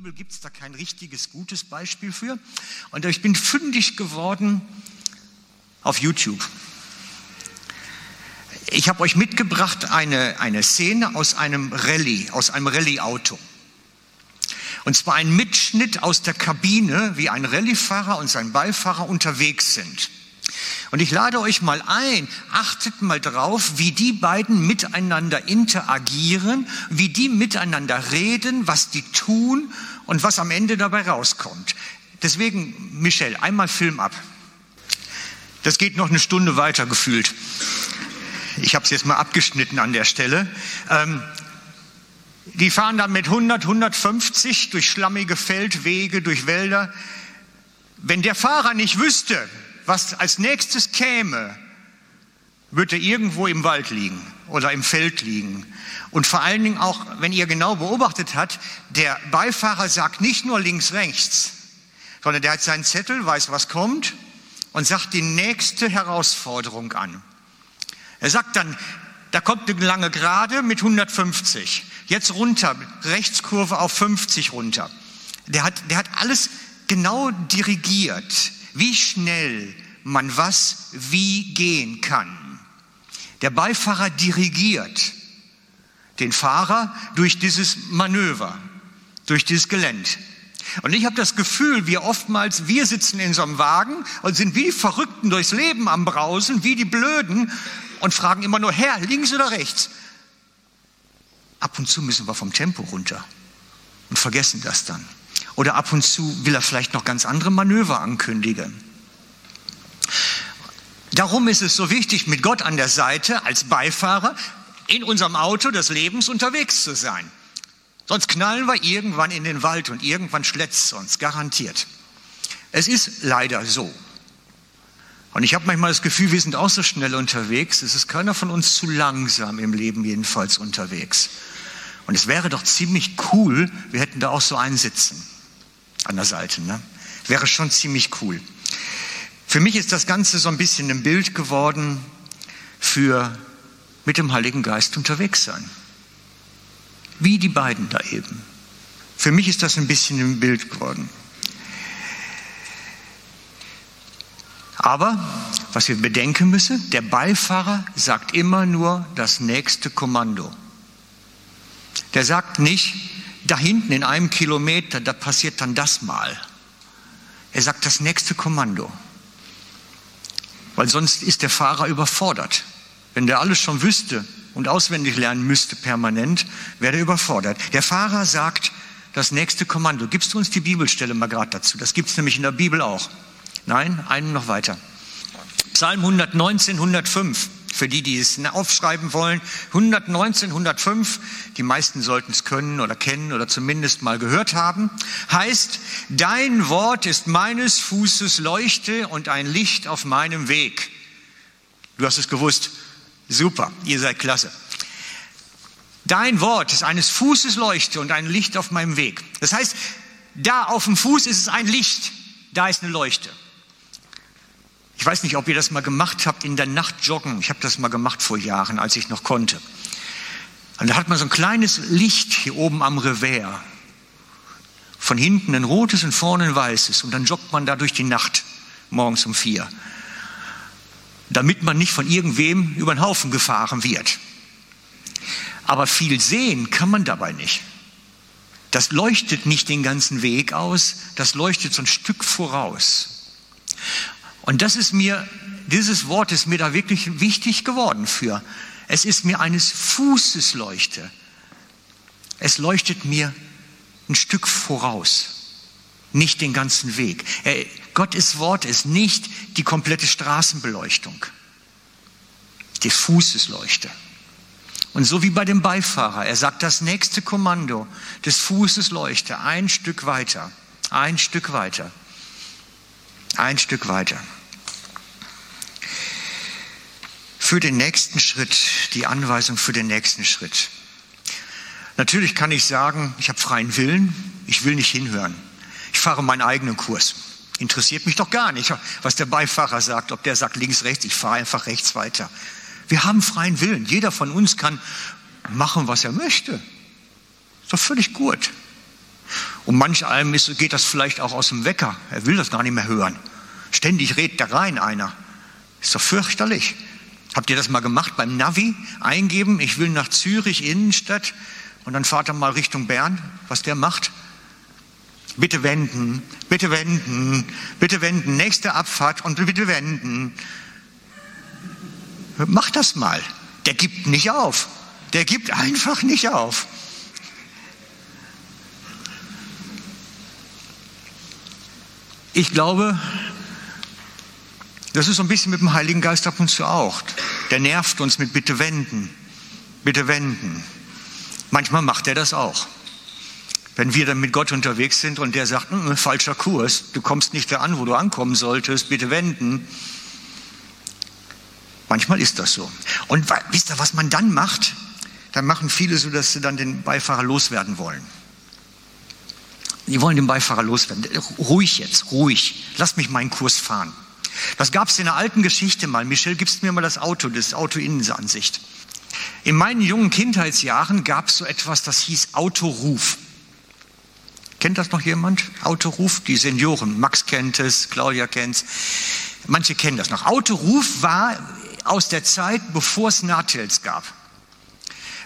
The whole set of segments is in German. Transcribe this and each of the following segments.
Bibel gibt es da kein richtiges, gutes Beispiel für. Und ich bin fündig geworden auf YouTube. Ich habe euch mitgebracht eine, eine Szene aus einem Rallye, aus einem Rallye-Auto. Und zwar ein Mitschnitt aus der Kabine, wie ein Rallyefahrer und sein Beifahrer unterwegs sind. Und ich lade euch mal ein, achtet mal drauf, wie die beiden miteinander interagieren, wie die miteinander reden, was die tun und was am Ende dabei rauskommt. Deswegen, Michel, einmal Film ab. Das geht noch eine Stunde weiter gefühlt. Ich habe es jetzt mal abgeschnitten an der Stelle. Ähm, die fahren dann mit 100, 150 durch schlammige Feldwege, durch Wälder. Wenn der Fahrer nicht wüsste, was als nächstes käme, würde er irgendwo im Wald liegen oder im Feld liegen. Und vor allen Dingen auch, wenn ihr genau beobachtet habt, der Beifahrer sagt nicht nur links, rechts, sondern der hat seinen Zettel, weiß, was kommt und sagt die nächste Herausforderung an. Er sagt dann, da kommt eine lange Gerade mit 150. Jetzt runter, Rechtskurve auf 50 runter. Der hat, der hat alles genau dirigiert, wie schnell man was wie gehen kann. Der Beifahrer dirigiert den Fahrer durch dieses Manöver, durch dieses Gelände. Und ich habe das Gefühl, wir oftmals, wir sitzen in so einem Wagen und sind wie die Verrückten durchs Leben am Brausen, wie die Blöden und fragen immer nur, Herr, links oder rechts? Ab und zu müssen wir vom Tempo runter und vergessen das dann. Oder ab und zu will er vielleicht noch ganz andere Manöver ankündigen. Darum ist es so wichtig, mit Gott an der Seite als Beifahrer in unserem Auto des Lebens unterwegs zu sein. Sonst knallen wir irgendwann in den Wald und irgendwann schlätzt es uns, garantiert. Es ist leider so. Und ich habe manchmal das Gefühl, wir sind auch so schnell unterwegs. Es ist keiner von uns zu langsam im Leben jedenfalls unterwegs. Und es wäre doch ziemlich cool, wir hätten da auch so einen sitzen an der Seite. Ne? Wäre schon ziemlich cool. Für mich ist das Ganze so ein bisschen ein Bild geworden für mit dem Heiligen Geist unterwegs sein. Wie die beiden da eben. Für mich ist das ein bisschen ein Bild geworden. Aber was wir bedenken müssen, der Beifahrer sagt immer nur das nächste Kommando. Der sagt nicht, da hinten in einem Kilometer, da passiert dann das mal. Er sagt das nächste Kommando. Weil sonst ist der Fahrer überfordert. Wenn der alles schon wüsste und auswendig lernen müsste permanent, wäre er überfordert. Der Fahrer sagt das nächste Kommando. Gibst du uns die Bibelstelle mal gerade dazu? Das gibt es nämlich in der Bibel auch. Nein, einen noch weiter. Psalm 119, 105. Für die, die es aufschreiben wollen, 119, 105, die meisten sollten es können oder kennen oder zumindest mal gehört haben, heißt, dein Wort ist meines Fußes Leuchte und ein Licht auf meinem Weg. Du hast es gewusst. Super, ihr seid klasse. Dein Wort ist eines Fußes Leuchte und ein Licht auf meinem Weg. Das heißt, da auf dem Fuß ist es ein Licht, da ist eine Leuchte. Ich weiß nicht, ob ihr das mal gemacht habt, in der Nacht joggen. Ich habe das mal gemacht vor Jahren, als ich noch konnte. Und da hat man so ein kleines Licht hier oben am Revers. Von hinten ein rotes und vorne ein weißes. Und dann joggt man da durch die Nacht, morgens um vier. Damit man nicht von irgendwem über den Haufen gefahren wird. Aber viel sehen kann man dabei nicht. Das leuchtet nicht den ganzen Weg aus, das leuchtet so ein Stück voraus. Und das ist mir, dieses Wort ist mir da wirklich wichtig geworden für. Es ist mir eines Fußes Leuchte. Es leuchtet mir ein Stück voraus, nicht den ganzen Weg. Er, Gottes Wort ist nicht die komplette Straßenbeleuchtung, des Fußes Leuchte. Und so wie bei dem Beifahrer, er sagt das nächste Kommando des Fußes Leuchte, ein Stück weiter, ein Stück weiter. Ein Stück weiter. Für den nächsten Schritt, die Anweisung für den nächsten Schritt. Natürlich kann ich sagen, ich habe freien Willen, ich will nicht hinhören. Ich fahre meinen eigenen Kurs. Interessiert mich doch gar nicht, was der Beifahrer sagt, ob der sagt links, rechts, ich fahre einfach rechts weiter. Wir haben freien Willen. Jeder von uns kann machen, was er möchte. Ist doch völlig gut. Und manch einem ist, geht das vielleicht auch aus dem Wecker. Er will das gar nicht mehr hören. Ständig redet da rein einer. Ist doch fürchterlich. Habt ihr das mal gemacht beim Navi? Eingeben, ich will nach Zürich Innenstadt und dann fahrt er mal Richtung Bern, was der macht. Bitte wenden, bitte wenden, bitte wenden, nächste Abfahrt und bitte wenden. Mach das mal. Der gibt nicht auf. Der gibt einfach nicht auf. Ich glaube, das ist so ein bisschen mit dem Heiligen Geist ab und zu auch. Der nervt uns mit Bitte wenden, bitte wenden. Manchmal macht er das auch. Wenn wir dann mit Gott unterwegs sind und der sagt, hm, falscher Kurs, du kommst nicht da an, wo du ankommen solltest, bitte wenden. Manchmal ist das so. Und wisst ihr, was man dann macht? Dann machen viele so, dass sie dann den Beifahrer loswerden wollen. Die wollen den Beifahrer loswerden. Ruhig jetzt, ruhig. Lass mich meinen Kurs fahren. Das gab es in einer alten Geschichte mal. Michel, gibst mir mal das Auto, das Auto-Innenansicht. In meinen jungen Kindheitsjahren gab es so etwas, das hieß Autoruf. Kennt das noch jemand? Autoruf? Die Senioren. Max kennt es, Claudia kennt es. Manche kennen das noch. Autoruf war aus der Zeit, bevor es Nahtels gab.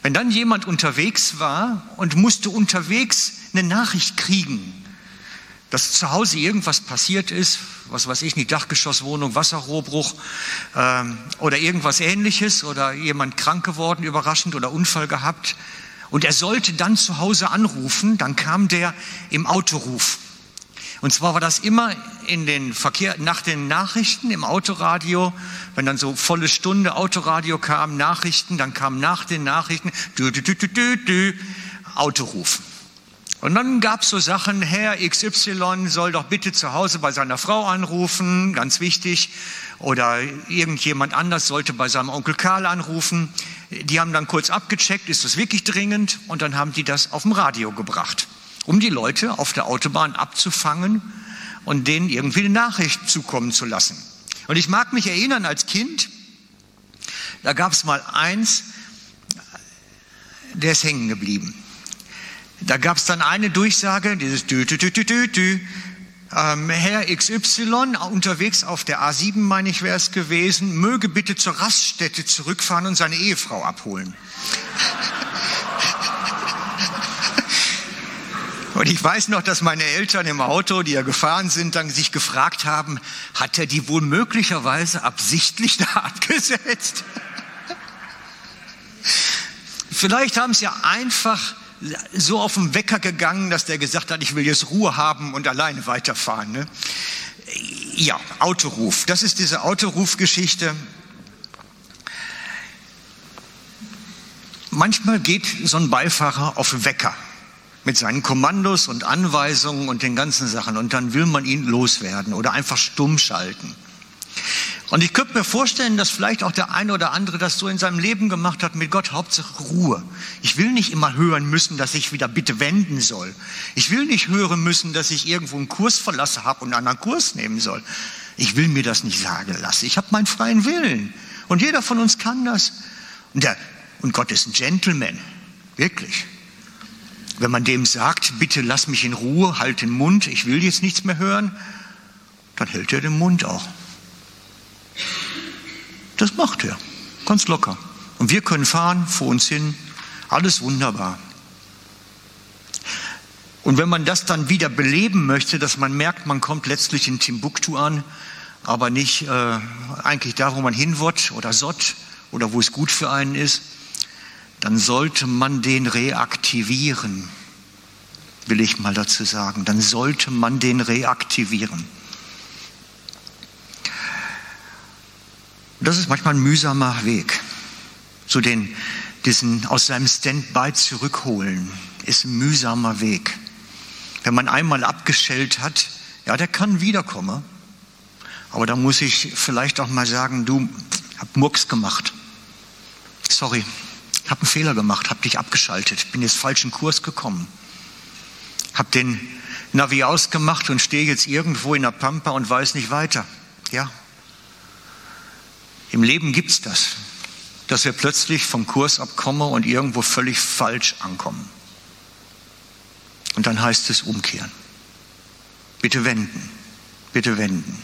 Wenn dann jemand unterwegs war und musste unterwegs eine Nachricht kriegen, dass zu Hause irgendwas passiert ist, was weiß ich nicht, Dachgeschosswohnung, Wasserrohrbruch ähm, oder irgendwas ähnliches oder jemand krank geworden, überraschend oder Unfall gehabt. Und er sollte dann zu Hause anrufen, dann kam der im Autoruf. Und zwar war das immer in den Verkehr, nach den Nachrichten im Autoradio, wenn dann so volle Stunde Autoradio kam, Nachrichten, dann kam nach den Nachrichten, dü, dü, dü, dü, dü, Autoruf. Und dann gab es so Sachen, Herr XY soll doch bitte zu Hause bei seiner Frau anrufen, ganz wichtig. Oder irgendjemand anders sollte bei seinem Onkel Karl anrufen. Die haben dann kurz abgecheckt, ist das wirklich dringend? Und dann haben die das auf dem Radio gebracht, um die Leute auf der Autobahn abzufangen und denen irgendwie eine Nachricht zukommen zu lassen. Und ich mag mich erinnern als Kind, da gab es mal eins, der ist hängen geblieben. Da gab es dann eine Durchsage, dieses Dü, Dü, Dü, Dü, Dü, Dü. Ähm, Herr XY, unterwegs auf der A7, meine ich, wäre es gewesen, möge bitte zur Raststätte zurückfahren und seine Ehefrau abholen. Und ich weiß noch, dass meine Eltern im Auto, die ja gefahren sind, dann sich gefragt haben, hat er die wohl möglicherweise absichtlich da abgesetzt? Vielleicht haben sie ja einfach so auf den Wecker gegangen, dass der gesagt hat, ich will jetzt Ruhe haben und alleine weiterfahren. Ne? Ja, Autoruf. Das ist diese Autorufgeschichte. Manchmal geht so ein Beifahrer auf Wecker mit seinen Kommandos und Anweisungen und den ganzen Sachen und dann will man ihn loswerden oder einfach stumm schalten. Und ich könnte mir vorstellen, dass vielleicht auch der eine oder andere das so in seinem Leben gemacht hat mit Gott, Hauptsache Ruhe. Ich will nicht immer hören müssen, dass ich wieder bitte wenden soll. Ich will nicht hören müssen, dass ich irgendwo einen Kurs verlassen habe und einen anderen Kurs nehmen soll. Ich will mir das nicht sagen lassen. Ich habe meinen freien Willen. Und jeder von uns kann das. Und, der, und Gott ist ein Gentleman. Wirklich. Wenn man dem sagt, bitte lass mich in Ruhe, halt den Mund, ich will jetzt nichts mehr hören, dann hält er den Mund auch. Das macht er, ganz locker. Und wir können fahren vor uns hin, alles wunderbar. Und wenn man das dann wieder beleben möchte, dass man merkt, man kommt letztlich in Timbuktu an, aber nicht äh, eigentlich da, wo man hin wird oder sott oder wo es gut für einen ist, dann sollte man den reaktivieren, will ich mal dazu sagen. Dann sollte man den reaktivieren. Das ist manchmal ein mühsamer Weg. So den, diesen aus seinem Standby zurückholen, ist ein mühsamer Weg. Wenn man einmal abgeschellt hat, ja, der kann wiederkommen. Aber da muss ich vielleicht auch mal sagen, du, hab Murks gemacht. Sorry, hab einen Fehler gemacht, hab dich abgeschaltet, bin jetzt falschen Kurs gekommen. Hab den Navi ausgemacht und stehe jetzt irgendwo in der Pampa und weiß nicht weiter. Ja, im Leben gibt es das, dass wir plötzlich vom Kurs abkommen und irgendwo völlig falsch ankommen. Und dann heißt es umkehren. Bitte wenden. Bitte wenden.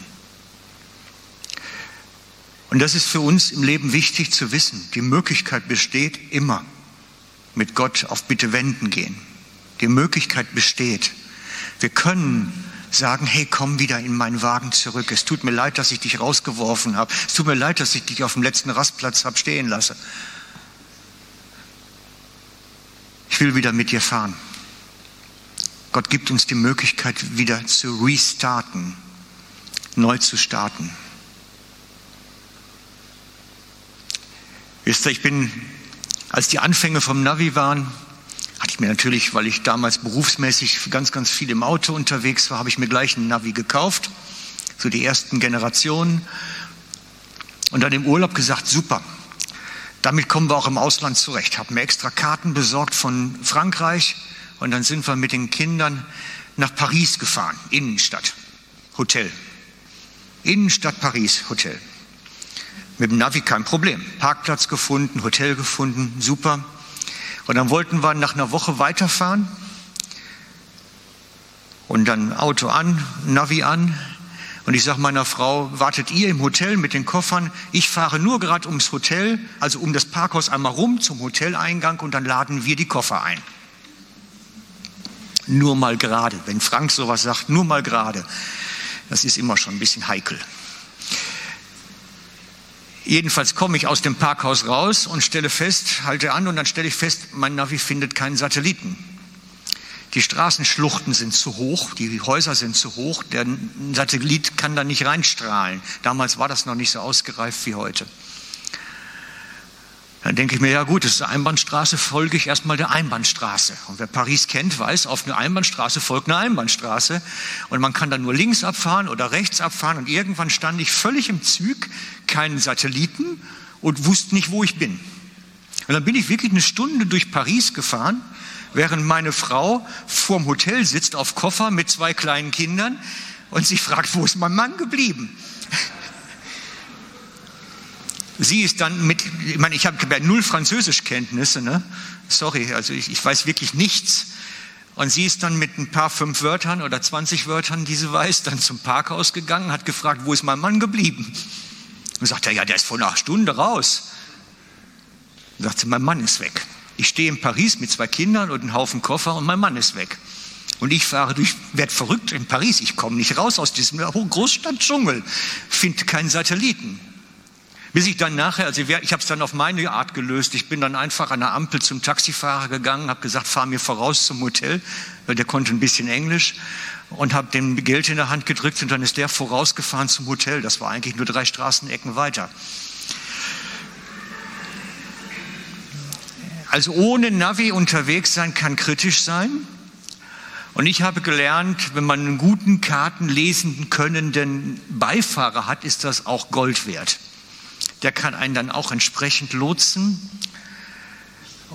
Und das ist für uns im Leben wichtig zu wissen. Die Möglichkeit besteht immer mit Gott auf Bitte wenden gehen. Die Möglichkeit besteht. Wir können sagen, hey, komm wieder in meinen Wagen zurück. Es tut mir leid, dass ich dich rausgeworfen habe. Es tut mir leid, dass ich dich auf dem letzten Rastplatz habe stehen lassen. Ich will wieder mit dir fahren. Gott gibt uns die Möglichkeit, wieder zu restarten, neu zu starten. Wisst ihr, ich bin, als die Anfänge vom Navi waren, mir natürlich, weil ich damals berufsmäßig ganz, ganz viel im Auto unterwegs war, habe ich mir gleich ein Navi gekauft, so die ersten Generationen. Und dann im Urlaub gesagt, super, damit kommen wir auch im Ausland zurecht. Habe mir extra Karten besorgt von Frankreich und dann sind wir mit den Kindern nach Paris gefahren, Innenstadt, Hotel. Innenstadt Paris, Hotel. Mit dem Navi kein Problem. Parkplatz gefunden, Hotel gefunden, super. Und dann wollten wir nach einer Woche weiterfahren. Und dann Auto an, Navi an. Und ich sage meiner Frau, wartet ihr im Hotel mit den Koffern? Ich fahre nur gerade ums Hotel, also um das Parkhaus einmal rum zum Hoteleingang und dann laden wir die Koffer ein. Nur mal gerade. Wenn Frank sowas sagt, nur mal gerade. Das ist immer schon ein bisschen heikel. Jedenfalls komme ich aus dem Parkhaus raus und stelle fest, halte an und dann stelle ich fest, mein Navi findet keinen Satelliten. Die Straßenschluchten sind zu hoch, die Häuser sind zu hoch, der Satellit kann da nicht reinstrahlen. Damals war das noch nicht so ausgereift wie heute. Dann denke ich mir, ja gut, das ist eine Einbahnstraße, folge ich erstmal der Einbahnstraße. Und wer Paris kennt, weiß, auf eine Einbahnstraße folgt eine Einbahnstraße. Und man kann dann nur links abfahren oder rechts abfahren. Und irgendwann stand ich völlig im Zug, keinen Satelliten und wusste nicht, wo ich bin. Und dann bin ich wirklich eine Stunde durch Paris gefahren, während meine Frau vorm Hotel sitzt auf Koffer mit zwei kleinen Kindern und sich fragt, wo ist mein Mann geblieben? Sie ist dann mit, ich meine, ich habe ja null Französischkenntnisse, ne? sorry, also ich, ich weiß wirklich nichts. Und sie ist dann mit ein paar fünf Wörtern oder 20 Wörtern, die sie weiß, dann zum Parkhaus gegangen, hat gefragt, wo ist mein Mann geblieben? Und sagt er, ja, der ist vor einer Stunde raus. Und sagt sie, mein Mann ist weg. Ich stehe in Paris mit zwei Kindern und einem Haufen Koffer und mein Mann ist weg. Und ich fahre durch, werde verrückt in Paris. Ich komme nicht raus aus diesem Großstadtdschungel, finde keinen Satelliten. Bis ich dann nachher, also ich habe es dann auf meine Art gelöst. Ich bin dann einfach an der Ampel zum Taxifahrer gegangen, habe gesagt, fahr mir voraus zum Hotel, weil der konnte ein bisschen Englisch und habe dem Geld in der Hand gedrückt und dann ist der vorausgefahren zum Hotel. Das war eigentlich nur drei Straßenecken weiter. Also ohne Navi unterwegs sein kann kritisch sein. Und ich habe gelernt, wenn man einen guten Karten lesen könnenden Beifahrer hat, ist das auch Gold wert der kann einen dann auch entsprechend lotsen.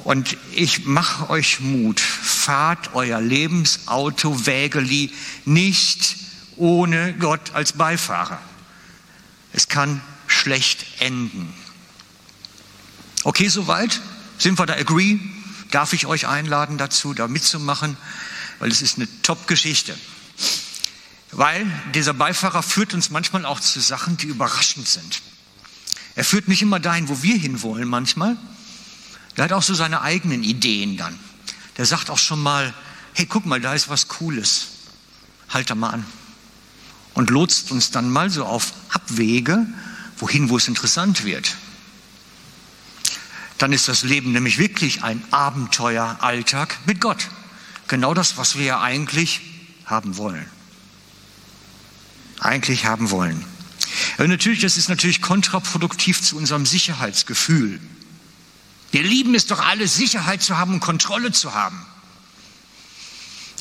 Und ich mache euch Mut, fahrt euer Lebensauto Wägeli nicht ohne Gott als Beifahrer. Es kann schlecht enden. Okay, soweit? Sind wir da agree? Darf ich euch einladen dazu, da mitzumachen? Weil es ist eine Top-Geschichte. Weil dieser Beifahrer führt uns manchmal auch zu Sachen, die überraschend sind. Er führt nicht immer dahin, wo wir hinwollen manchmal. Er hat auch so seine eigenen Ideen dann. Der sagt auch schon mal, hey, guck mal, da ist was Cooles. Halt da mal an. Und lotst uns dann mal so auf Abwege, wohin, wo es interessant wird. Dann ist das Leben nämlich wirklich ein Abenteueralltag mit Gott. Genau das, was wir ja eigentlich haben wollen. Eigentlich haben wollen. Aber natürlich, das ist natürlich kontraproduktiv zu unserem Sicherheitsgefühl. Wir lieben es doch alle, Sicherheit zu haben und Kontrolle zu haben.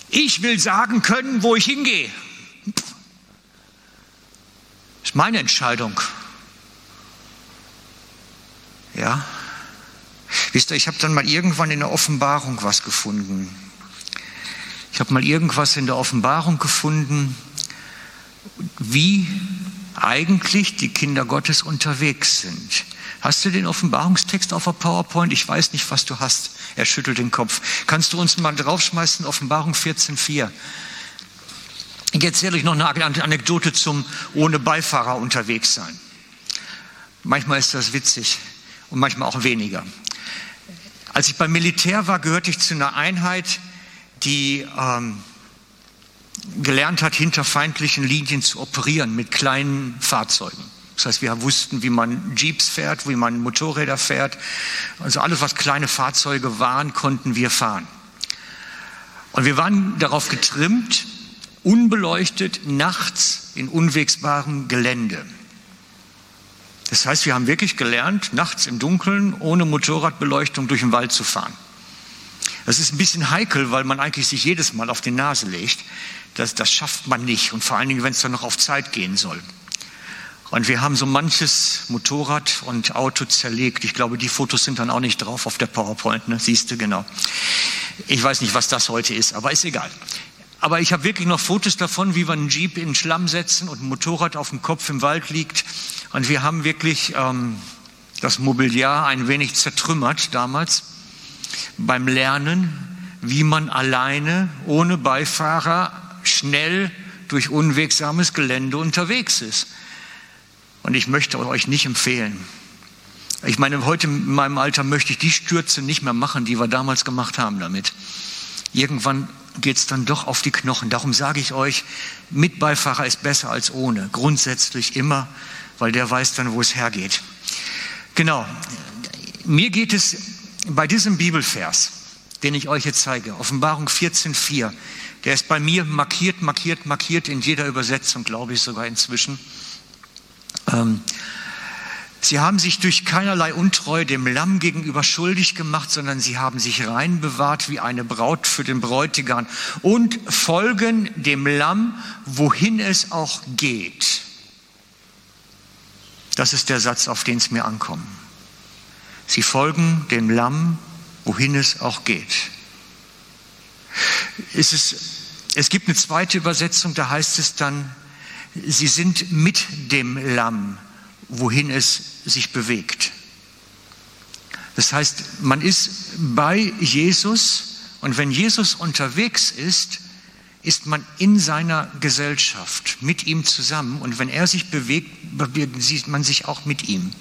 Ich will sagen können, wo ich hingehe. Das ist meine Entscheidung. Ja. Wisst ihr, ich habe dann mal irgendwann in der Offenbarung was gefunden. Ich habe mal irgendwas in der Offenbarung gefunden, wie eigentlich die Kinder Gottes unterwegs sind. Hast du den Offenbarungstext auf der PowerPoint? Ich weiß nicht, was du hast. Er schüttelt den Kopf. Kannst du uns mal draufschmeißen, Offenbarung 14.4? Ich erzähle euch noch eine Anekdote zum ohne Beifahrer unterwegs sein. Manchmal ist das witzig und manchmal auch weniger. Als ich beim Militär war, gehörte ich zu einer Einheit, die ähm, gelernt hat, hinter feindlichen Linien zu operieren mit kleinen Fahrzeugen. Das heißt, wir wussten, wie man Jeeps fährt, wie man Motorräder fährt. Also alles, was kleine Fahrzeuge waren, konnten wir fahren. Und wir waren darauf getrimmt, unbeleuchtet, nachts in unwegsbarem Gelände. Das heißt, wir haben wirklich gelernt, nachts im Dunkeln ohne Motorradbeleuchtung durch den Wald zu fahren. Das ist ein bisschen heikel, weil man eigentlich sich jedes Mal auf die Nase legt. Das, das schafft man nicht und vor allen Dingen, wenn es dann noch auf Zeit gehen soll. Und wir haben so manches Motorrad und Auto zerlegt. Ich glaube, die Fotos sind dann auch nicht drauf auf der PowerPoint. Ne? Siehst du, genau. Ich weiß nicht, was das heute ist, aber ist egal. Aber ich habe wirklich noch Fotos davon, wie wir einen Jeep in den Schlamm setzen und ein Motorrad auf dem Kopf im Wald liegt. Und wir haben wirklich ähm, das Mobiliar ein wenig zertrümmert damals beim Lernen, wie man alleine ohne Beifahrer schnell durch unwegsames Gelände unterwegs ist. Und ich möchte euch nicht empfehlen. Ich meine, heute in meinem Alter möchte ich die Stürze nicht mehr machen, die wir damals gemacht haben damit. Irgendwann geht es dann doch auf die Knochen. Darum sage ich euch, mit Beifahrer ist besser als ohne. Grundsätzlich immer, weil der weiß dann, wo es hergeht. Genau. Mir geht es bei diesem Bibelvers, den ich euch jetzt zeige, Offenbarung 14,4, der ist bei mir markiert, markiert, markiert in jeder Übersetzung, glaube ich sogar inzwischen. Ähm, sie haben sich durch keinerlei Untreue dem Lamm gegenüber schuldig gemacht, sondern sie haben sich rein bewahrt wie eine Braut für den Bräutigam und folgen dem Lamm, wohin es auch geht. Das ist der Satz, auf den es mir ankommt. Sie folgen dem Lamm, wohin es auch geht. Es, ist, es gibt eine zweite Übersetzung, da heißt es dann, Sie sind mit dem Lamm, wohin es sich bewegt. Das heißt, man ist bei Jesus und wenn Jesus unterwegs ist, ist man in seiner Gesellschaft mit ihm zusammen und wenn er sich bewegt, bewegt man sich auch mit ihm.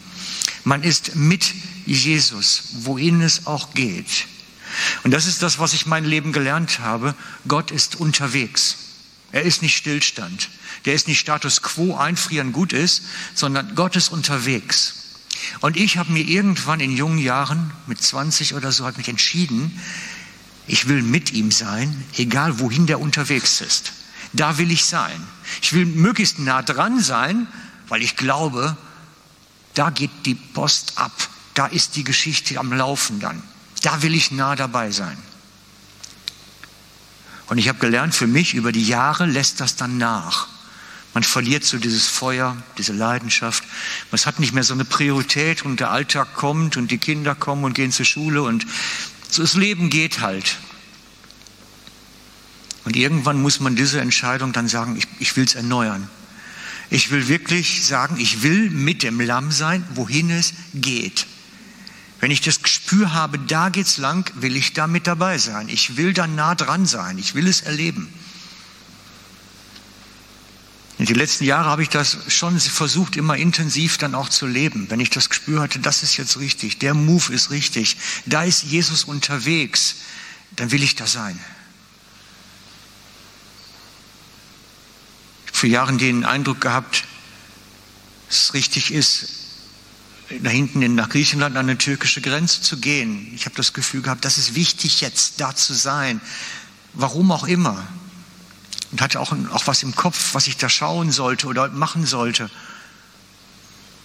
Man ist mit Jesus, wohin es auch geht. Und das ist das, was ich mein Leben gelernt habe. Gott ist unterwegs. Er ist nicht Stillstand. Der ist nicht Status quo, einfrieren gut ist, sondern Gott ist unterwegs. Und ich habe mir irgendwann in jungen Jahren, mit 20 oder so, hat mich entschieden, ich will mit ihm sein, egal wohin der unterwegs ist. Da will ich sein. Ich will möglichst nah dran sein, weil ich glaube, da geht die Post ab. Da ist die Geschichte am Laufen dann. Da will ich nah dabei sein. Und ich habe gelernt, für mich über die Jahre lässt das dann nach. Man verliert so dieses Feuer, diese Leidenschaft. Man hat nicht mehr so eine Priorität und der Alltag kommt und die Kinder kommen und gehen zur Schule und so das Leben geht halt. Und irgendwann muss man diese Entscheidung dann sagen, ich, ich will es erneuern. Ich will wirklich sagen, ich will mit dem Lamm sein, wohin es geht. Wenn ich das Gespür habe, da geht's lang, will ich da mit dabei sein. Ich will da nah dran sein. Ich will es erleben. In den letzten Jahren habe ich das schon versucht, immer intensiv dann auch zu leben. Wenn ich das Gespür hatte, das ist jetzt richtig, der Move ist richtig, da ist Jesus unterwegs, dann will ich da sein. Ich habe vor Jahren den Eindruck gehabt, dass es richtig ist, da hinten nach Griechenland an eine türkische Grenze zu gehen. Ich habe das Gefühl gehabt, das ist wichtig jetzt, da zu sein. Warum auch immer. Und hatte auch, auch was im Kopf, was ich da schauen sollte oder machen sollte.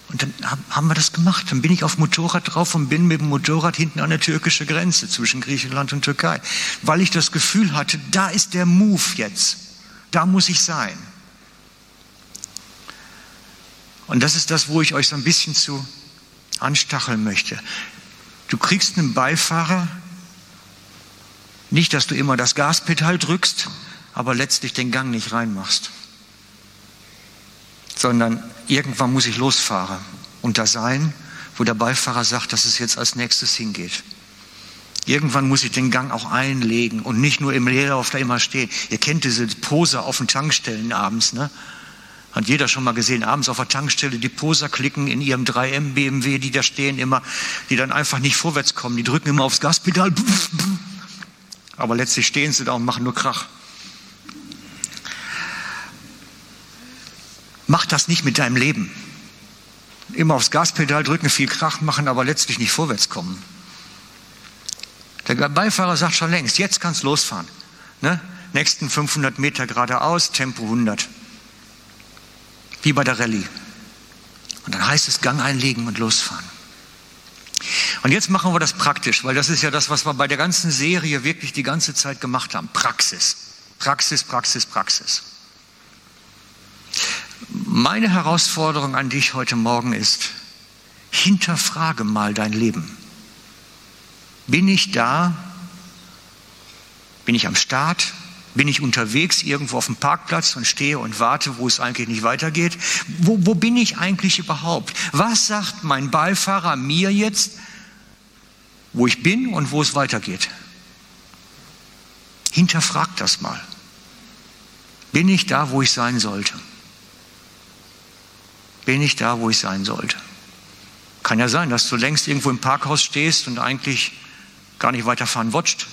Und dann haben wir das gemacht. Dann bin ich auf Motorrad drauf und bin mit dem Motorrad hinten an der türkischen Grenze zwischen Griechenland und Türkei. Weil ich das Gefühl hatte, da ist der Move jetzt. Da muss ich sein. Und das ist das, wo ich euch so ein bisschen zu anstacheln möchte. Du kriegst einen Beifahrer, nicht, dass du immer das Gaspedal drückst, aber letztlich den Gang nicht reinmachst, sondern irgendwann muss ich losfahren und da sein, wo der Beifahrer sagt, dass es jetzt als nächstes hingeht. Irgendwann muss ich den Gang auch einlegen und nicht nur im Leerlauf da immer stehen. Ihr kennt diese Poser auf den Tankstellen abends, ne? Hat jeder schon mal gesehen, abends auf der Tankstelle die Poser klicken in ihrem 3M BMW, die da stehen immer, die dann einfach nicht vorwärts kommen. Die drücken immer aufs Gaspedal. Aber letztlich stehen sie da und machen nur Krach. Mach das nicht mit deinem Leben. Immer aufs Gaspedal drücken, viel Krach machen, aber letztlich nicht vorwärts kommen. Der Beifahrer sagt schon längst, jetzt kannst losfahren. Ne? Nächsten 500 Meter geradeaus, Tempo 100. Wie bei der Rallye. Und dann heißt es Gang einlegen und losfahren. Und jetzt machen wir das praktisch, weil das ist ja das, was wir bei der ganzen Serie wirklich die ganze Zeit gemacht haben. Praxis. Praxis, Praxis, Praxis. Meine Herausforderung an dich heute Morgen ist, hinterfrage mal dein Leben. Bin ich da? Bin ich am Start? Bin ich unterwegs irgendwo auf dem Parkplatz und stehe und warte, wo es eigentlich nicht weitergeht? Wo, wo bin ich eigentlich überhaupt? Was sagt mein Beifahrer mir jetzt, wo ich bin und wo es weitergeht? Hinterfrag das mal. Bin ich da, wo ich sein sollte? Bin ich da, wo ich sein sollte? Kann ja sein, dass du längst irgendwo im Parkhaus stehst und eigentlich gar nicht weiterfahren watcht.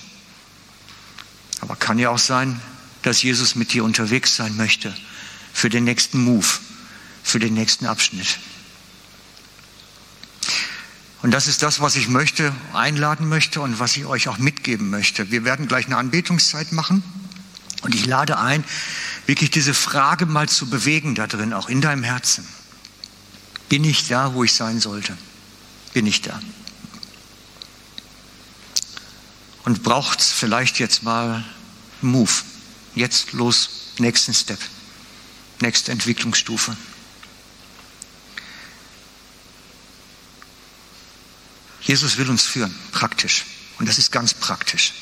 Aber kann ja auch sein, dass Jesus mit dir unterwegs sein möchte für den nächsten Move, für den nächsten Abschnitt. Und das ist das, was ich möchte, einladen möchte und was ich euch auch mitgeben möchte. Wir werden gleich eine Anbetungszeit machen und ich lade ein, wirklich diese Frage mal zu bewegen da drin, auch in deinem Herzen. Bin ich da, wo ich sein sollte? Bin ich da? Und braucht vielleicht jetzt mal Move. Jetzt los, nächsten Step, nächste Entwicklungsstufe. Jesus will uns führen, praktisch. Und das ist ganz praktisch.